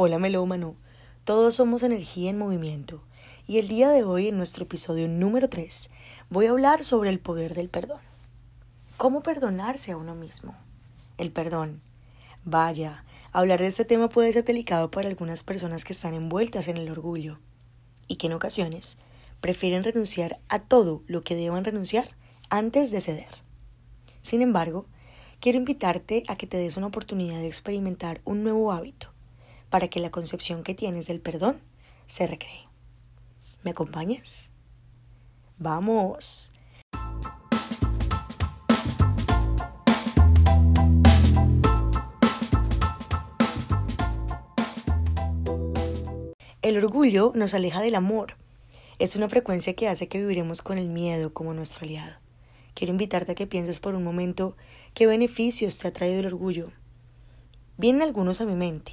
Hola melómano, todos somos energía en movimiento y el día de hoy en nuestro episodio número 3 voy a hablar sobre el poder del perdón. ¿Cómo perdonarse a uno mismo? El perdón. Vaya, hablar de este tema puede ser delicado para algunas personas que están envueltas en el orgullo y que en ocasiones prefieren renunciar a todo lo que deban renunciar antes de ceder. Sin embargo, quiero invitarte a que te des una oportunidad de experimentar un nuevo hábito para que la concepción que tienes del perdón se recree. ¿Me acompañas? Vamos. El orgullo nos aleja del amor. Es una frecuencia que hace que viviremos con el miedo como nuestro aliado. Quiero invitarte a que pienses por un momento qué beneficios te ha traído el orgullo. Vienen algunos a mi mente,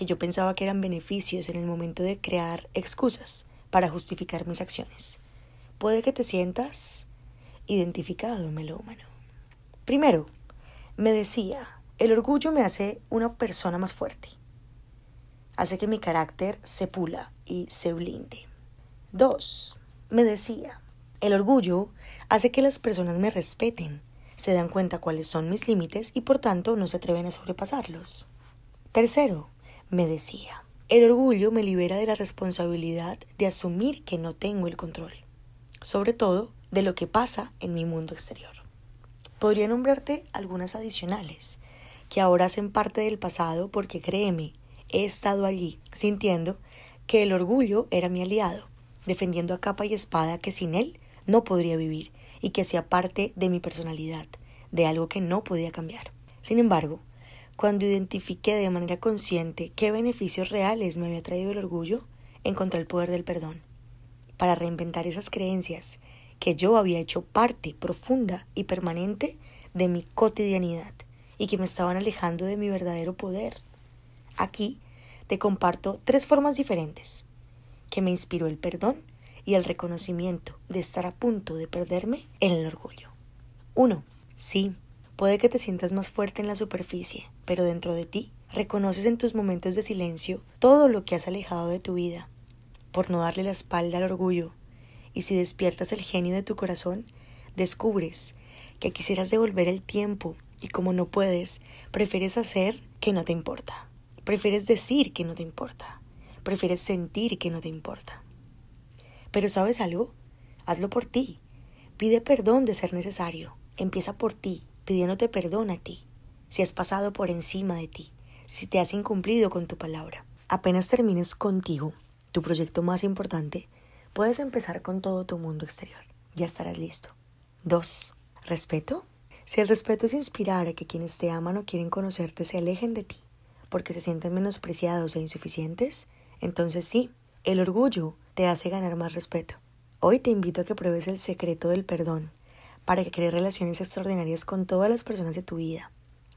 que yo pensaba que eran beneficios en el momento de crear excusas para justificar mis acciones. Puede que te sientas identificado, melómano. Primero, me decía, el orgullo me hace una persona más fuerte. Hace que mi carácter se pula y se blinde. Dos, me decía, el orgullo hace que las personas me respeten, se dan cuenta cuáles son mis límites y por tanto no se atreven a sobrepasarlos. Tercero, me decía. El orgullo me libera de la responsabilidad de asumir que no tengo el control, sobre todo de lo que pasa en mi mundo exterior. Podría nombrarte algunas adicionales, que ahora hacen parte del pasado porque créeme, he estado allí sintiendo que el orgullo era mi aliado, defendiendo a capa y espada que sin él no podría vivir y que hacía parte de mi personalidad, de algo que no podía cambiar. Sin embargo, cuando identifiqué de manera consciente qué beneficios reales me había traído el orgullo, encontré el poder del perdón, para reinventar esas creencias que yo había hecho parte profunda y permanente de mi cotidianidad y que me estaban alejando de mi verdadero poder. Aquí te comparto tres formas diferentes que me inspiró el perdón y el reconocimiento de estar a punto de perderme en el orgullo. 1. Sí, Puede que te sientas más fuerte en la superficie, pero dentro de ti reconoces en tus momentos de silencio todo lo que has alejado de tu vida, por no darle la espalda al orgullo. Y si despiertas el genio de tu corazón, descubres que quisieras devolver el tiempo y como no puedes, prefieres hacer que no te importa. Prefieres decir que no te importa. Prefieres sentir que no te importa. Pero ¿sabes algo? Hazlo por ti. Pide perdón de ser necesario. Empieza por ti pidiéndote perdón a ti, si has pasado por encima de ti, si te has incumplido con tu palabra. Apenas termines contigo, tu proyecto más importante, puedes empezar con todo tu mundo exterior. Ya estarás listo. 2. ¿Respeto? Si el respeto es inspirar a que quienes te aman o quieren conocerte se alejen de ti porque se sienten menospreciados e insuficientes, entonces sí, el orgullo te hace ganar más respeto. Hoy te invito a que pruebes el secreto del perdón para que crees relaciones extraordinarias con todas las personas de tu vida,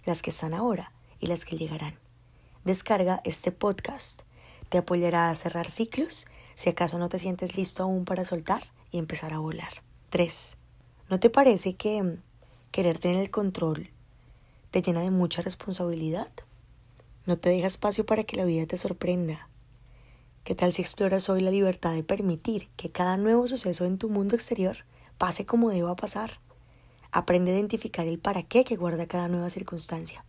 las que están ahora y las que llegarán. Descarga este podcast. Te apoyará a cerrar ciclos si acaso no te sientes listo aún para soltar y empezar a volar. 3. ¿No te parece que mm, querer tener el control te llena de mucha responsabilidad? No te deja espacio para que la vida te sorprenda. ¿Qué tal si exploras hoy la libertad de permitir que cada nuevo suceso en tu mundo exterior pase como deba pasar? Aprende a identificar el para qué que guarda cada nueva circunstancia.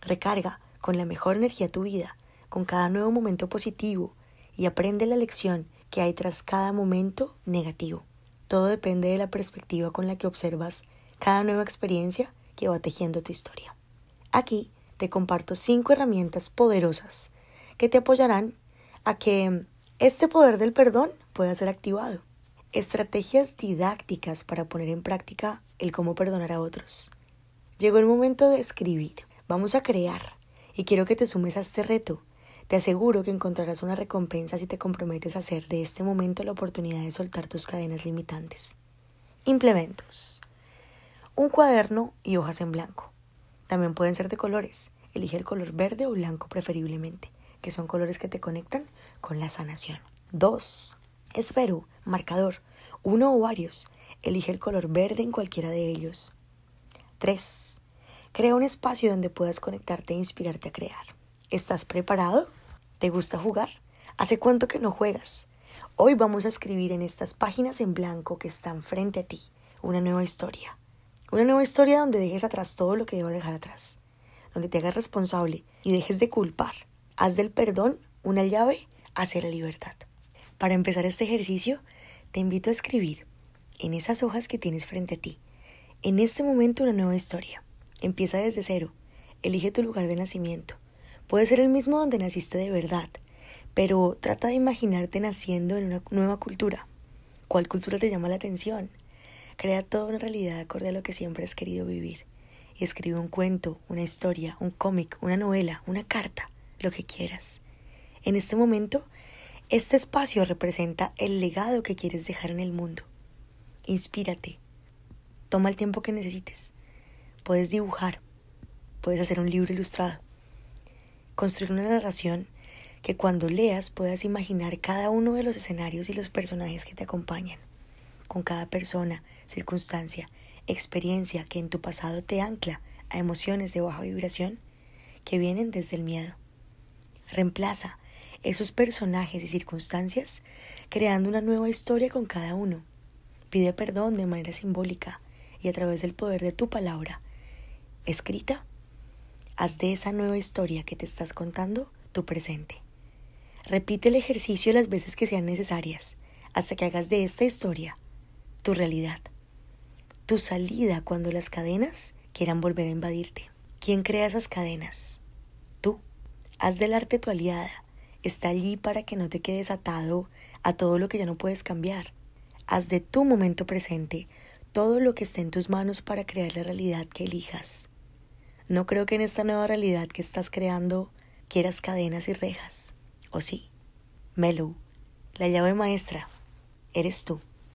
Recarga con la mejor energía tu vida, con cada nuevo momento positivo y aprende la lección que hay tras cada momento negativo. Todo depende de la perspectiva con la que observas cada nueva experiencia que va tejiendo tu historia. Aquí te comparto cinco herramientas poderosas que te apoyarán a que este poder del perdón pueda ser activado. Estrategias didácticas para poner en práctica el cómo perdonar a otros. Llegó el momento de escribir. Vamos a crear. Y quiero que te sumes a este reto. Te aseguro que encontrarás una recompensa si te comprometes a hacer de este momento la oportunidad de soltar tus cadenas limitantes. Implementos. Un cuaderno y hojas en blanco. También pueden ser de colores. Elige el color verde o blanco preferiblemente, que son colores que te conectan con la sanación. 2. Esfero, marcador, uno o varios. Elige el color verde en cualquiera de ellos. 3. Crea un espacio donde puedas conectarte e inspirarte a crear. ¿Estás preparado? ¿Te gusta jugar? ¿Hace cuánto que no juegas? Hoy vamos a escribir en estas páginas en blanco que están frente a ti una nueva historia. Una nueva historia donde dejes atrás todo lo que debo dejar atrás. Donde te hagas responsable y dejes de culpar. Haz del perdón una llave hacia la libertad. Para empezar este ejercicio, te invito a escribir en esas hojas que tienes frente a ti. En este momento una nueva historia. Empieza desde cero. Elige tu lugar de nacimiento. Puede ser el mismo donde naciste de verdad, pero trata de imaginarte naciendo en una nueva cultura. ¿Cuál cultura te llama la atención? Crea toda una realidad acorde a lo que siempre has querido vivir. Y escribe un cuento, una historia, un cómic, una novela, una carta, lo que quieras. En este momento, este espacio representa el legado que quieres dejar en el mundo. Inspírate. Toma el tiempo que necesites. Puedes dibujar. Puedes hacer un libro ilustrado. Construir una narración que cuando leas puedas imaginar cada uno de los escenarios y los personajes que te acompañan, con cada persona, circunstancia, experiencia que en tu pasado te ancla a emociones de baja vibración que vienen desde el miedo. Reemplaza esos personajes y circunstancias creando una nueva historia con cada uno. Pide perdón de manera simbólica y a través del poder de tu palabra escrita Haz de esa nueva historia que te estás contando tu presente. Repite el ejercicio las veces que sean necesarias hasta que hagas de esta historia tu realidad. Tu salida cuando las cadenas quieran volver a invadirte. ¿Quién crea esas cadenas? Tú. Haz del arte tu aliada. Está allí para que no te quedes atado a todo lo que ya no puedes cambiar. Haz de tu momento presente todo lo que esté en tus manos para crear la realidad que elijas. No creo que en esta nueva realidad que estás creando quieras cadenas y rejas. ¿O sí? Melu, la llave maestra, eres tú.